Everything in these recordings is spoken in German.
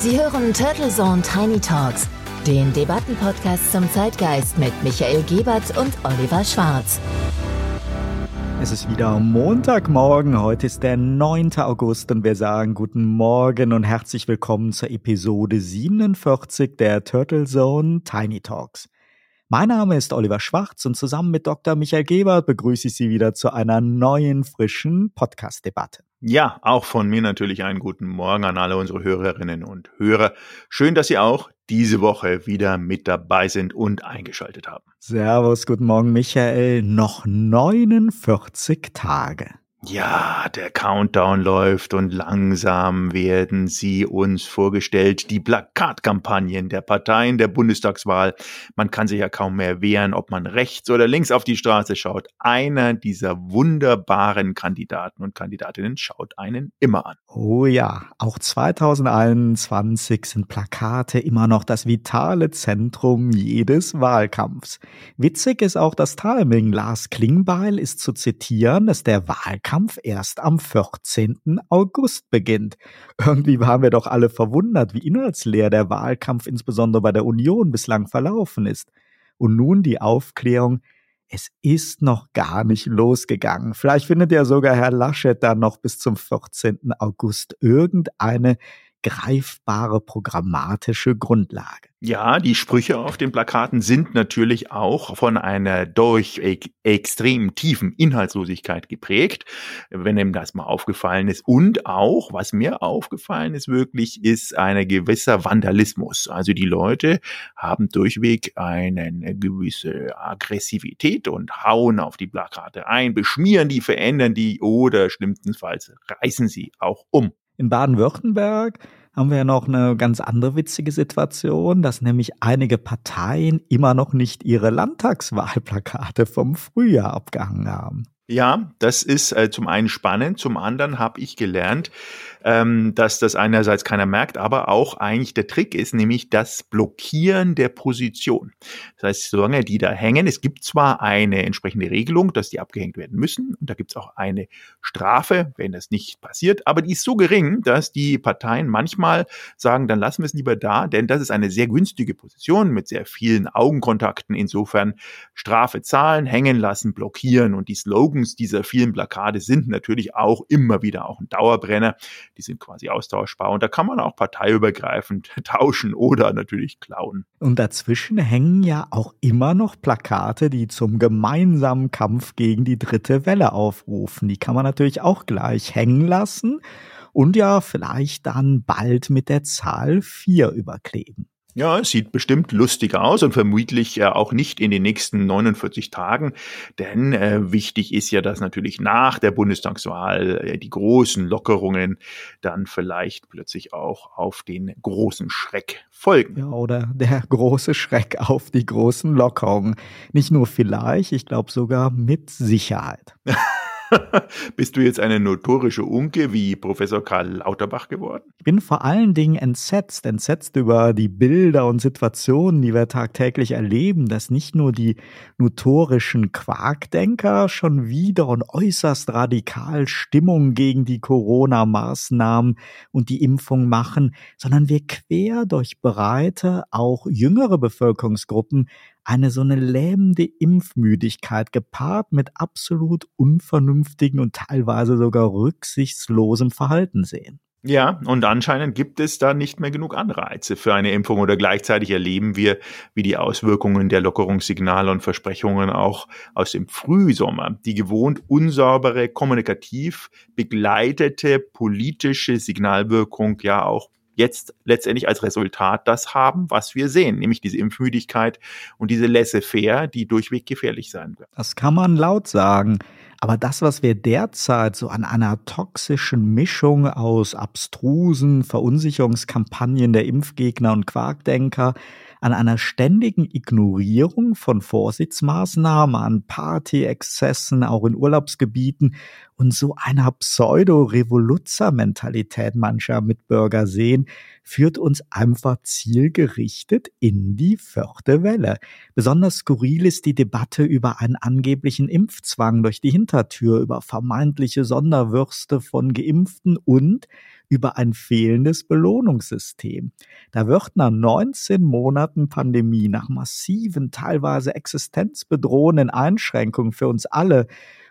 Sie hören Turtle Zone Tiny Talks, den Debattenpodcast zum Zeitgeist mit Michael Gebert und Oliver Schwarz. Es ist wieder Montagmorgen. Heute ist der 9. August und wir sagen guten Morgen und herzlich willkommen zur Episode 47 der Turtle Zone Tiny Talks. Mein Name ist Oliver Schwarz und zusammen mit Dr. Michael Gebert begrüße ich Sie wieder zu einer neuen, frischen Podcast-Debatte. Ja, auch von mir natürlich einen guten Morgen an alle unsere Hörerinnen und Hörer. Schön, dass Sie auch diese Woche wieder mit dabei sind und eingeschaltet haben. Servus, guten Morgen, Michael. Noch 49 Tage. Ja, der Countdown läuft und langsam werden sie uns vorgestellt. Die Plakatkampagnen der Parteien der Bundestagswahl. Man kann sich ja kaum mehr wehren, ob man rechts oder links auf die Straße schaut. Einer dieser wunderbaren Kandidaten und Kandidatinnen schaut einen immer an. Oh ja, auch 2021 sind Plakate immer noch das vitale Zentrum jedes Wahlkampfs. Witzig ist auch das Timing. Lars Klingbeil ist zu zitieren, dass der Wahlkampf Wahlkampf erst am 14. August beginnt. Irgendwie waren wir doch alle verwundert, wie inhaltsleer der Wahlkampf insbesondere bei der Union bislang verlaufen ist. Und nun die Aufklärung, es ist noch gar nicht losgegangen. Vielleicht findet ja sogar Herr Laschet dann noch bis zum 14. August irgendeine greifbare programmatische Grundlage. Ja, die Sprüche auf den Plakaten sind natürlich auch von einer durch extrem tiefen Inhaltslosigkeit geprägt, wenn ihm das mal aufgefallen ist. Und auch, was mir aufgefallen ist wirklich, ist ein gewisser Vandalismus. Also die Leute haben durchweg eine gewisse Aggressivität und hauen auf die Plakate ein, beschmieren die, verändern die oder schlimmstenfalls reißen sie auch um. In Baden-Württemberg haben wir ja noch eine ganz andere witzige Situation, dass nämlich einige Parteien immer noch nicht ihre Landtagswahlplakate vom Frühjahr abgehangen haben. Ja, das ist äh, zum einen spannend, zum anderen habe ich gelernt, ähm, dass das einerseits keiner merkt, aber auch eigentlich der Trick ist, nämlich das Blockieren der Position. Das heißt, solange die da hängen, es gibt zwar eine entsprechende Regelung, dass die abgehängt werden müssen, und da gibt es auch eine Strafe, wenn das nicht passiert, aber die ist so gering, dass die Parteien manchmal sagen, dann lassen wir es lieber da, denn das ist eine sehr günstige Position mit sehr vielen Augenkontakten. Insofern Strafe zahlen, hängen lassen, blockieren und die Slogans dieser vielen Plakate sind natürlich auch immer wieder auch ein Dauerbrenner die sind quasi austauschbar und da kann man auch parteiübergreifend tauschen oder natürlich klauen. Und dazwischen hängen ja auch immer noch Plakate, die zum gemeinsamen Kampf gegen die dritte Welle aufrufen. Die kann man natürlich auch gleich hängen lassen und ja vielleicht dann bald mit der Zahl 4 überkleben. Ja, es sieht bestimmt lustig aus und vermutlich äh, auch nicht in den nächsten 49 Tagen, denn äh, wichtig ist ja, dass natürlich nach der Bundestagswahl äh, die großen Lockerungen dann vielleicht plötzlich auch auf den großen Schreck folgen. Ja, oder der große Schreck auf die großen Lockerungen. Nicht nur vielleicht, ich glaube sogar mit Sicherheit. Bist du jetzt eine notorische Unke wie Professor Karl Lauterbach geworden? Ich bin vor allen Dingen entsetzt, entsetzt über die Bilder und Situationen, die wir tagtäglich erleben, dass nicht nur die notorischen Quarkdenker schon wieder und äußerst radikal Stimmung gegen die Corona-Maßnahmen und die Impfung machen, sondern wir quer durch Breite auch jüngere Bevölkerungsgruppen eine so eine lähmende Impfmüdigkeit gepaart mit absolut unvernünftigen und teilweise sogar rücksichtslosem Verhalten sehen. Ja, und anscheinend gibt es da nicht mehr genug Anreize für eine Impfung oder gleichzeitig erleben wir, wie die Auswirkungen der Lockerungssignale und Versprechungen auch aus dem Frühsommer, die gewohnt unsaubere, kommunikativ begleitete politische Signalwirkung ja auch jetzt letztendlich als Resultat das haben, was wir sehen, nämlich diese Impfmüdigkeit und diese Laissez-faire, die durchweg gefährlich sein wird. Das kann man laut sagen. Aber das, was wir derzeit so an einer toxischen Mischung aus abstrusen Verunsicherungskampagnen der Impfgegner und Quarkdenker, an einer ständigen Ignorierung von Vorsichtsmaßnahmen, an Partyexzessen, auch in Urlaubsgebieten und so einer Pseudo-Revoluzzer-Mentalität mancher Mitbürger sehen, führt uns einfach zielgerichtet in die vierte Welle. Besonders skurril ist die Debatte über einen angeblichen Impfzwang durch die Hintertür, über vermeintliche Sonderwürste von Geimpften und über ein fehlendes Belohnungssystem. Da wird nach 19 Monaten Pandemie, nach massiven, teilweise existenzbedrohenden Einschränkungen für uns alle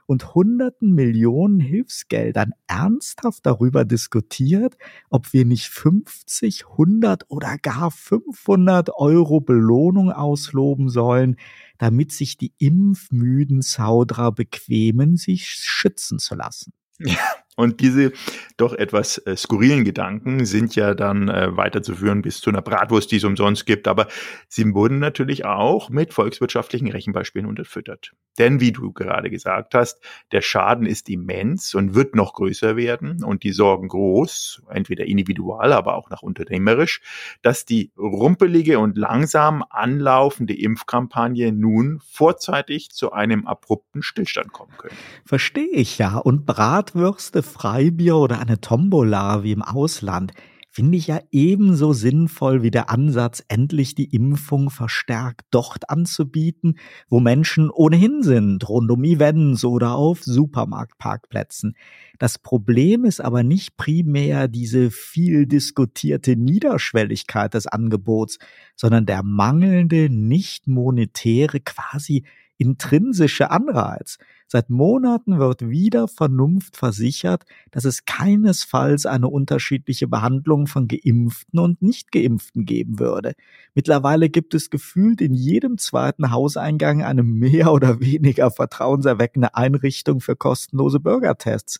und hunderten Millionen Hilfsgeldern ernsthaft darüber diskutiert, ob wir nicht 50, 100 oder gar 500 Euro Belohnung ausloben sollen, damit sich die impfmüden Zaudrer bequemen, sich schützen zu lassen. Ja, und diese doch etwas äh, skurrilen Gedanken sind ja dann äh, weiterzuführen bis zu einer Bratwurst, die es umsonst gibt. Aber sie wurden natürlich auch mit volkswirtschaftlichen Rechenbeispielen unterfüttert. Denn wie du gerade gesagt hast, der Schaden ist immens und wird noch größer werden und die Sorgen groß, entweder individual, aber auch nach unternehmerisch, dass die rumpelige und langsam anlaufende Impfkampagne nun vorzeitig zu einem abrupten Stillstand kommen könnte. Verstehe ich ja. Und Bratwürste Freibier oder eine Tombola wie im Ausland finde ich ja ebenso sinnvoll wie der Ansatz, endlich die Impfung verstärkt dort anzubieten, wo Menschen ohnehin sind, rund um Events oder auf Supermarktparkplätzen. Das Problem ist aber nicht primär diese viel diskutierte Niederschwelligkeit des Angebots, sondern der mangelnde, nicht monetäre, quasi intrinsische Anreiz. Seit Monaten wird wieder Vernunft versichert, dass es keinesfalls eine unterschiedliche Behandlung von Geimpften und Nicht-Geimpften geben würde. Mittlerweile gibt es gefühlt in jedem zweiten Hauseingang eine mehr oder weniger vertrauenserweckende Einrichtung für kostenlose Bürgertests.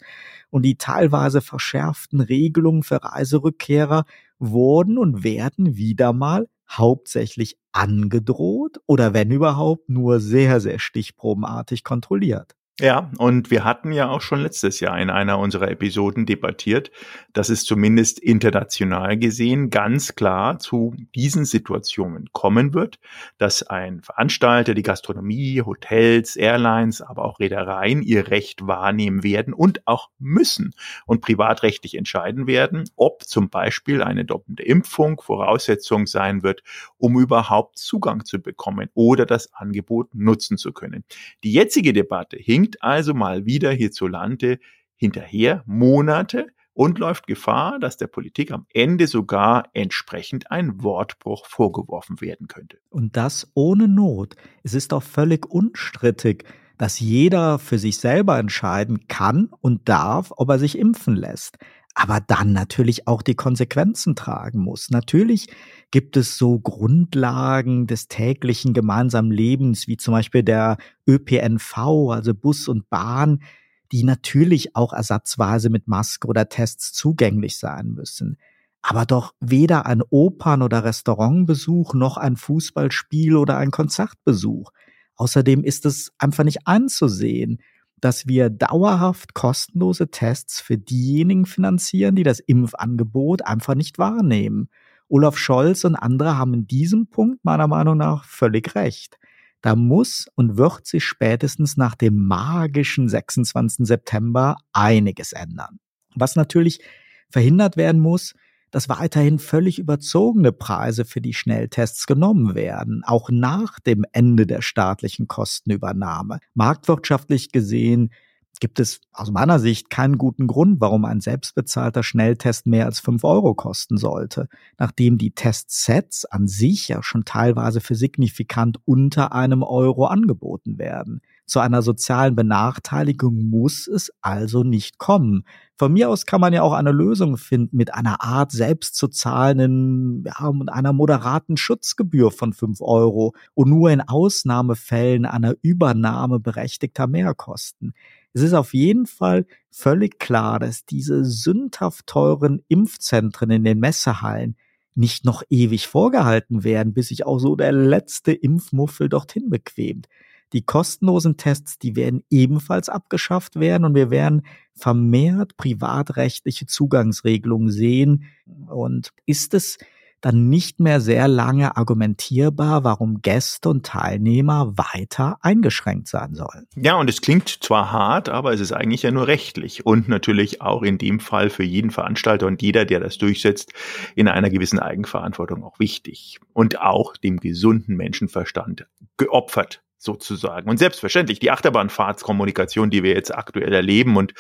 Und die teilweise verschärften Regelungen für Reiserückkehrer wurden und werden wieder mal hauptsächlich angedroht oder wenn überhaupt nur sehr, sehr stichprobenartig kontrolliert. Ja, und wir hatten ja auch schon letztes Jahr in einer unserer Episoden debattiert, dass es zumindest international gesehen ganz klar zu diesen Situationen kommen wird, dass ein Veranstalter, die Gastronomie, Hotels, Airlines, aber auch Reedereien ihr Recht wahrnehmen werden und auch müssen und privatrechtlich entscheiden werden, ob zum Beispiel eine doppelte Impfung Voraussetzung sein wird, um überhaupt Zugang zu bekommen oder das Angebot nutzen zu können. Die jetzige Debatte hinkt hinkt also mal wieder hierzulande hinterher Monate und läuft Gefahr, dass der Politik am Ende sogar entsprechend ein Wortbruch vorgeworfen werden könnte. Und das ohne Not. Es ist doch völlig unstrittig, dass jeder für sich selber entscheiden kann und darf, ob er sich impfen lässt aber dann natürlich auch die Konsequenzen tragen muss. Natürlich gibt es so Grundlagen des täglichen gemeinsamen Lebens, wie zum Beispiel der ÖPNV, also Bus und Bahn, die natürlich auch ersatzweise mit Maske oder Tests zugänglich sein müssen. Aber doch weder ein Opern- oder Restaurantbesuch noch ein Fußballspiel oder ein Konzertbesuch. Außerdem ist es einfach nicht anzusehen, dass wir dauerhaft kostenlose Tests für diejenigen finanzieren, die das Impfangebot einfach nicht wahrnehmen. Olaf Scholz und andere haben in diesem Punkt meiner Meinung nach völlig recht. Da muss und wird sich spätestens nach dem magischen 26. September einiges ändern. Was natürlich verhindert werden muss, dass weiterhin völlig überzogene Preise für die Schnelltests genommen werden, auch nach dem Ende der staatlichen Kostenübernahme. Marktwirtschaftlich gesehen gibt es aus meiner Sicht keinen guten Grund, warum ein selbstbezahlter Schnelltest mehr als fünf Euro kosten sollte, nachdem die Testsets an sich ja schon teilweise für signifikant unter einem Euro angeboten werden. Zu einer sozialen Benachteiligung muss es also nicht kommen. Von mir aus kann man ja auch eine Lösung finden mit einer Art selbst zu zahlenden, ja, und einer moderaten Schutzgebühr von fünf Euro und nur in Ausnahmefällen einer Übernahme berechtigter Mehrkosten. Es ist auf jeden Fall völlig klar, dass diese sündhaft teuren Impfzentren in den Messehallen nicht noch ewig vorgehalten werden, bis sich auch so der letzte Impfmuffel dorthin bequemt. Die kostenlosen Tests, die werden ebenfalls abgeschafft werden und wir werden vermehrt privatrechtliche Zugangsregelungen sehen. Und ist es dann nicht mehr sehr lange argumentierbar, warum Gäste und Teilnehmer weiter eingeschränkt sein sollen. Ja, und es klingt zwar hart, aber es ist eigentlich ja nur rechtlich und natürlich auch in dem Fall für jeden Veranstalter und jeder, der das durchsetzt, in einer gewissen Eigenverantwortung auch wichtig und auch dem gesunden Menschenverstand geopfert sozusagen. Und selbstverständlich die Achterbahnfahrtskommunikation, die wir jetzt aktuell erleben und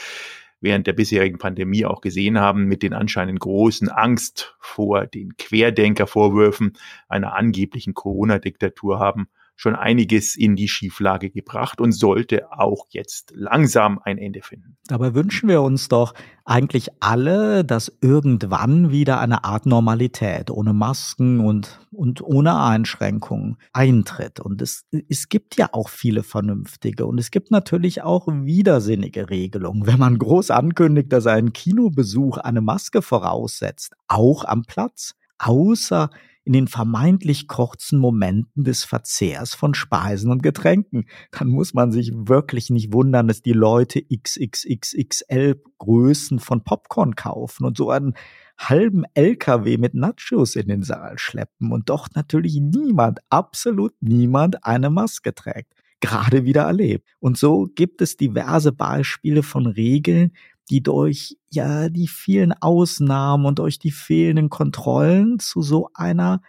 während der bisherigen Pandemie auch gesehen haben, mit den anscheinend großen Angst vor den Querdenkervorwürfen einer angeblichen Corona-Diktatur haben schon einiges in die Schieflage gebracht und sollte auch jetzt langsam ein Ende finden. Dabei wünschen wir uns doch eigentlich alle, dass irgendwann wieder eine Art Normalität ohne Masken und, und ohne Einschränkungen eintritt. Und es, es gibt ja auch viele vernünftige und es gibt natürlich auch widersinnige Regelungen. Wenn man groß ankündigt, dass ein Kinobesuch eine Maske voraussetzt, auch am Platz, außer in den vermeintlich kurzen Momenten des Verzehrs von Speisen und Getränken. Dann muss man sich wirklich nicht wundern, dass die Leute XXXXL Größen von Popcorn kaufen und so einen halben LKW mit Nachos in den Saal schleppen und doch natürlich niemand, absolut niemand eine Maske trägt. Gerade wieder erlebt. Und so gibt es diverse Beispiele von Regeln, die durch ja die vielen Ausnahmen und durch die fehlenden Kontrollen zu so einer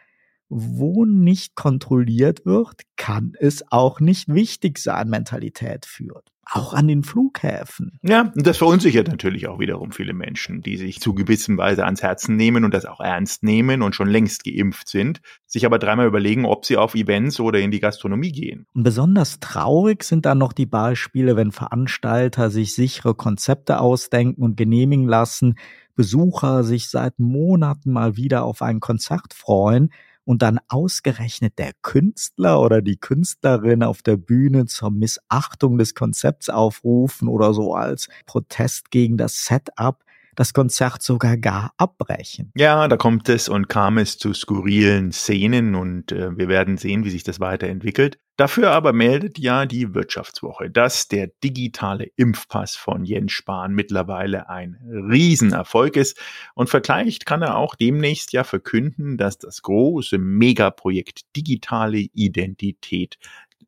wo nicht kontrolliert wird, kann es auch nicht wichtig sein, Mentalität führt. Auch an den Flughäfen. Ja, und das verunsichert natürlich auch wiederum viele Menschen, die sich zu gewissen Weise ans Herzen nehmen und das auch ernst nehmen und schon längst geimpft sind, sich aber dreimal überlegen, ob sie auf Events oder in die Gastronomie gehen. Und besonders traurig sind dann noch die Beispiele, wenn Veranstalter sich sichere Konzepte ausdenken und genehmigen lassen, Besucher sich seit Monaten mal wieder auf ein Konzert freuen, und dann ausgerechnet der Künstler oder die Künstlerin auf der Bühne zur Missachtung des Konzepts aufrufen oder so als Protest gegen das Setup das Konzert sogar gar abbrechen. Ja, da kommt es und kam es zu skurrilen Szenen und äh, wir werden sehen, wie sich das weiterentwickelt. Dafür aber meldet ja die Wirtschaftswoche, dass der digitale Impfpass von Jens Spahn mittlerweile ein Riesenerfolg ist und vergleicht kann er auch demnächst ja verkünden, dass das große Megaprojekt digitale Identität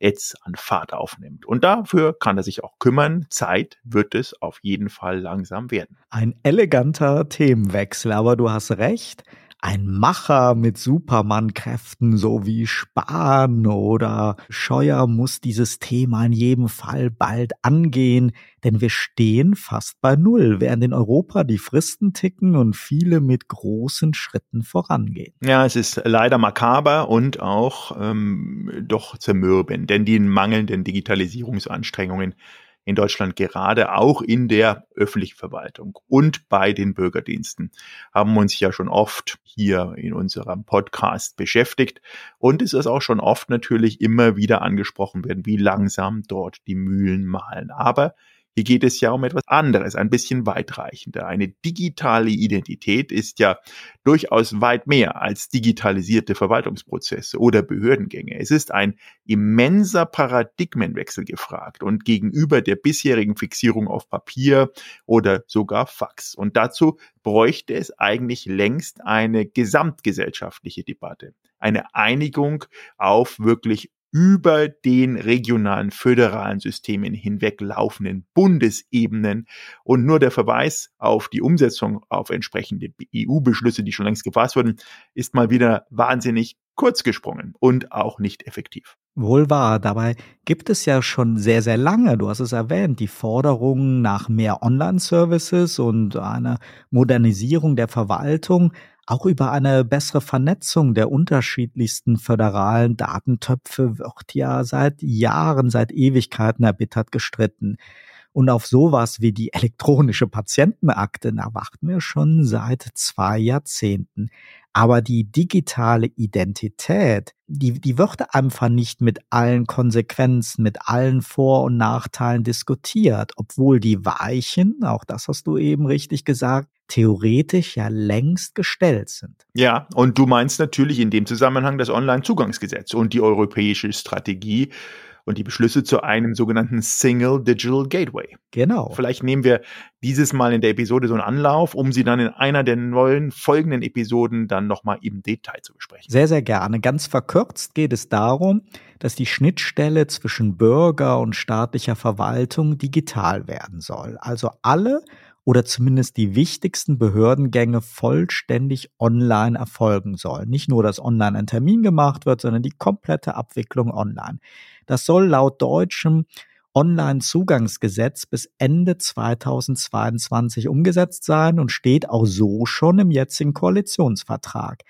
jetzt an Fahrt aufnimmt. Und dafür kann er sich auch kümmern. Zeit wird es auf jeden Fall langsam werden. Ein eleganter Themenwechsel, aber du hast recht ein Macher mit Superman-Kräften, so wie Spahn oder Scheuer, muss dieses Thema in jedem Fall bald angehen, denn wir stehen fast bei Null, während in Europa die Fristen ticken und viele mit großen Schritten vorangehen. Ja, es ist leider makaber und auch ähm, doch zermürbend, denn die mangelnden Digitalisierungsanstrengungen in Deutschland gerade auch in der öffentlichen Verwaltung und bei den Bürgerdiensten haben uns ja schon oft hier in unserem Podcast beschäftigt und es ist auch schon oft natürlich immer wieder angesprochen werden, wie langsam dort die Mühlen mahlen. Aber hier geht es ja um etwas anderes, ein bisschen weitreichender. Eine digitale Identität ist ja durchaus weit mehr als digitalisierte Verwaltungsprozesse oder Behördengänge. Es ist ein immenser Paradigmenwechsel gefragt und gegenüber der bisherigen Fixierung auf Papier oder sogar Fax. Und dazu bräuchte es eigentlich längst eine gesamtgesellschaftliche Debatte eine Einigung auf wirklich über den regionalen föderalen Systemen hinweg laufenden Bundesebenen. Und nur der Verweis auf die Umsetzung auf entsprechende EU-Beschlüsse, die schon längst gefasst wurden, ist mal wieder wahnsinnig kurz gesprungen und auch nicht effektiv. Wohl wahr, dabei gibt es ja schon sehr, sehr lange, du hast es erwähnt, die Forderungen nach mehr Online-Services und einer Modernisierung der Verwaltung auch über eine bessere Vernetzung der unterschiedlichsten föderalen Datentöpfe wird ja seit Jahren, seit Ewigkeiten erbittert gestritten. Und auf sowas wie die elektronische Patientenakte, da warten wir schon seit zwei Jahrzehnten. Aber die digitale Identität, die, die wird einfach nicht mit allen Konsequenzen, mit allen Vor- und Nachteilen diskutiert, obwohl die Weichen, auch das hast du eben richtig gesagt, theoretisch ja längst gestellt sind. Ja, und du meinst natürlich in dem Zusammenhang das Onlinezugangsgesetz und die europäische Strategie und die Beschlüsse zu einem sogenannten Single Digital Gateway. Genau. Vielleicht nehmen wir dieses Mal in der Episode so einen Anlauf, um sie dann in einer der neuen folgenden Episoden dann nochmal im Detail zu besprechen. Sehr, sehr gerne. Ganz verkürzt geht es darum, dass die Schnittstelle zwischen Bürger und staatlicher Verwaltung digital werden soll. Also alle oder zumindest die wichtigsten Behördengänge vollständig online erfolgen sollen. Nicht nur, dass online ein Termin gemacht wird, sondern die komplette Abwicklung online. Das soll laut deutschem Online-Zugangsgesetz bis Ende 2022 umgesetzt sein und steht auch so schon im jetzigen Koalitionsvertrag.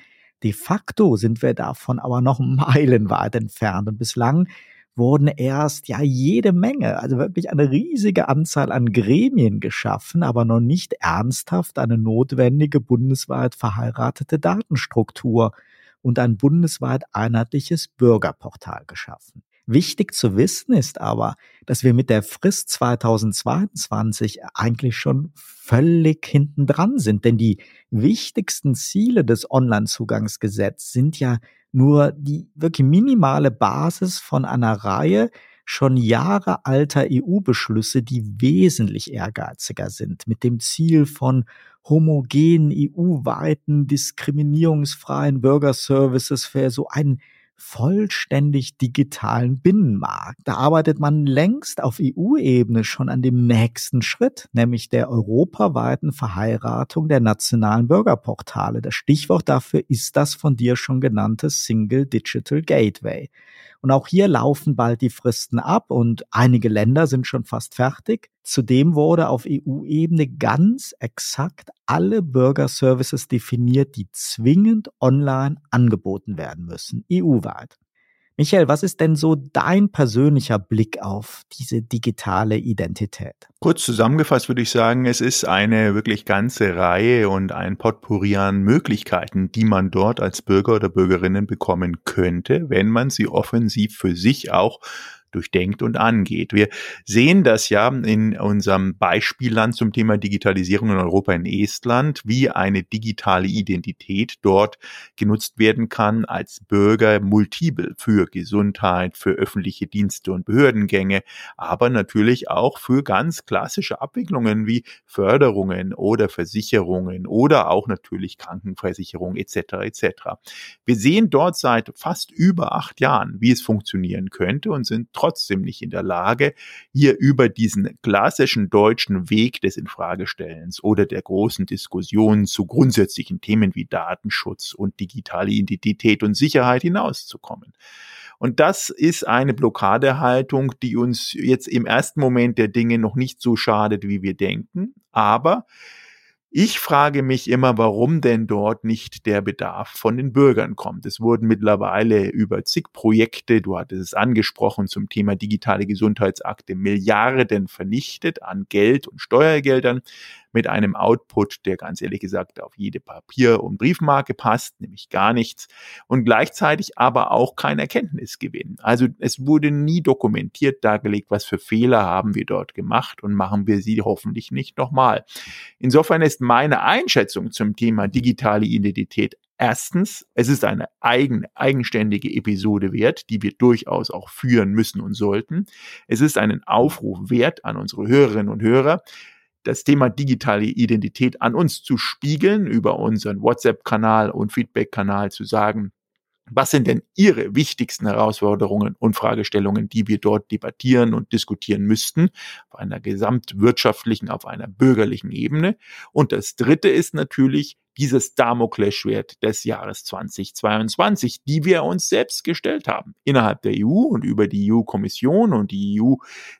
De facto sind wir davon aber noch meilenweit entfernt und bislang wurden erst ja jede Menge, also wirklich eine riesige Anzahl an Gremien geschaffen, aber noch nicht ernsthaft eine notwendige bundesweit verheiratete Datenstruktur und ein bundesweit einheitliches Bürgerportal geschaffen. Wichtig zu wissen ist aber, dass wir mit der Frist 2022 eigentlich schon völlig hinten dran sind, denn die wichtigsten Ziele des Onlinezugangsgesetzes sind ja nur die wirklich minimale Basis von einer Reihe schon Jahre alter EU-Beschlüsse, die wesentlich ehrgeiziger sind, mit dem Ziel von homogenen EU-weiten diskriminierungsfreien Bürgerservices für so einen vollständig digitalen Binnenmarkt. Da arbeitet man längst auf EU-Ebene schon an dem nächsten Schritt, nämlich der europaweiten Verheiratung der nationalen Bürgerportale. Das Stichwort dafür ist das von dir schon genannte Single Digital Gateway. Und auch hier laufen bald die Fristen ab und einige Länder sind schon fast fertig. Zudem wurde auf EU-Ebene ganz exakt alle Bürgerservices definiert, die zwingend online angeboten werden müssen, EU-weit. Michael, was ist denn so dein persönlicher Blick auf diese digitale Identität? Kurz zusammengefasst würde ich sagen, es ist eine wirklich ganze Reihe und ein Potpourri an Möglichkeiten, die man dort als Bürger oder Bürgerinnen bekommen könnte, wenn man sie offensiv für sich auch durchdenkt und angeht. Wir sehen das ja in unserem Beispielland zum Thema Digitalisierung in Europa in Estland, wie eine digitale Identität dort genutzt werden kann als Bürger multiple für Gesundheit, für öffentliche Dienste und Behördengänge, aber natürlich auch für ganz klassische Abwicklungen wie Förderungen oder Versicherungen oder auch natürlich Krankenversicherung etc. etc. Wir sehen dort seit fast über acht Jahren, wie es funktionieren könnte und sind trotzdem nicht in der Lage, hier über diesen klassischen deutschen Weg des Infragestellens oder der großen Diskussionen zu grundsätzlichen Themen wie Datenschutz und digitale Identität und Sicherheit hinauszukommen. Und das ist eine Blockadehaltung, die uns jetzt im ersten Moment der Dinge noch nicht so schadet, wie wir denken. Aber ich frage mich immer, warum denn dort nicht der Bedarf von den Bürgern kommt. Es wurden mittlerweile über zig Projekte, du hattest es angesprochen, zum Thema digitale Gesundheitsakte Milliarden vernichtet an Geld und Steuergeldern mit einem Output, der ganz ehrlich gesagt auf jede Papier- und Briefmarke passt, nämlich gar nichts und gleichzeitig aber auch kein Erkenntnisgewinn. Also es wurde nie dokumentiert dargelegt, was für Fehler haben wir dort gemacht und machen wir sie hoffentlich nicht nochmal. Insofern ist meine Einschätzung zum Thema digitale Identität Erstens, es ist eine eigene, eigenständige Episode wert, die wir durchaus auch führen müssen und sollten. Es ist einen Aufruf wert an unsere Hörerinnen und Hörer, das Thema digitale Identität an uns zu spiegeln, über unseren WhatsApp-Kanal und Feedback-Kanal zu sagen, was sind denn Ihre wichtigsten Herausforderungen und Fragestellungen, die wir dort debattieren und diskutieren müssten, auf einer gesamtwirtschaftlichen, auf einer bürgerlichen Ebene? Und das Dritte ist natürlich dieses Damoklesschwert des Jahres 2022, die wir uns selbst gestellt haben, innerhalb der EU und über die EU-Kommission und die EU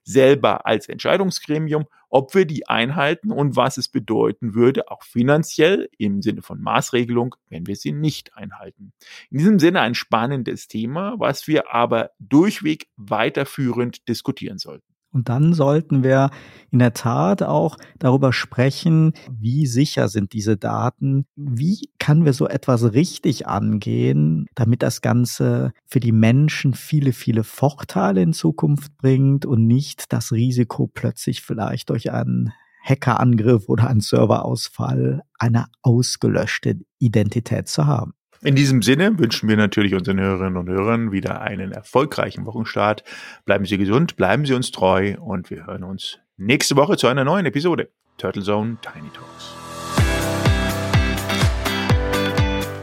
selber als Entscheidungsgremium ob wir die einhalten und was es bedeuten würde, auch finanziell im Sinne von Maßregelung, wenn wir sie nicht einhalten. In diesem Sinne ein spannendes Thema, was wir aber durchweg weiterführend diskutieren sollten. Und dann sollten wir in der Tat auch darüber sprechen, wie sicher sind diese Daten, wie kann wir so etwas richtig angehen, damit das Ganze für die Menschen viele, viele Vorteile in Zukunft bringt und nicht das Risiko plötzlich vielleicht durch einen Hackerangriff oder einen Serverausfall eine ausgelöschte Identität zu haben. In diesem Sinne wünschen wir natürlich unseren Hörerinnen und Hörern wieder einen erfolgreichen Wochenstart. Bleiben Sie gesund, bleiben Sie uns treu und wir hören uns nächste Woche zu einer neuen Episode Turtle Zone Tiny Talks.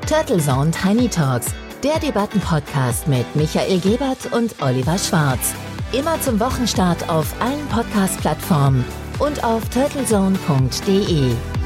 Turtle Zone Tiny Talks, der Debattenpodcast mit Michael Gebert und Oliver Schwarz. Immer zum Wochenstart auf allen Podcast-Plattformen und auf turtlezone.de.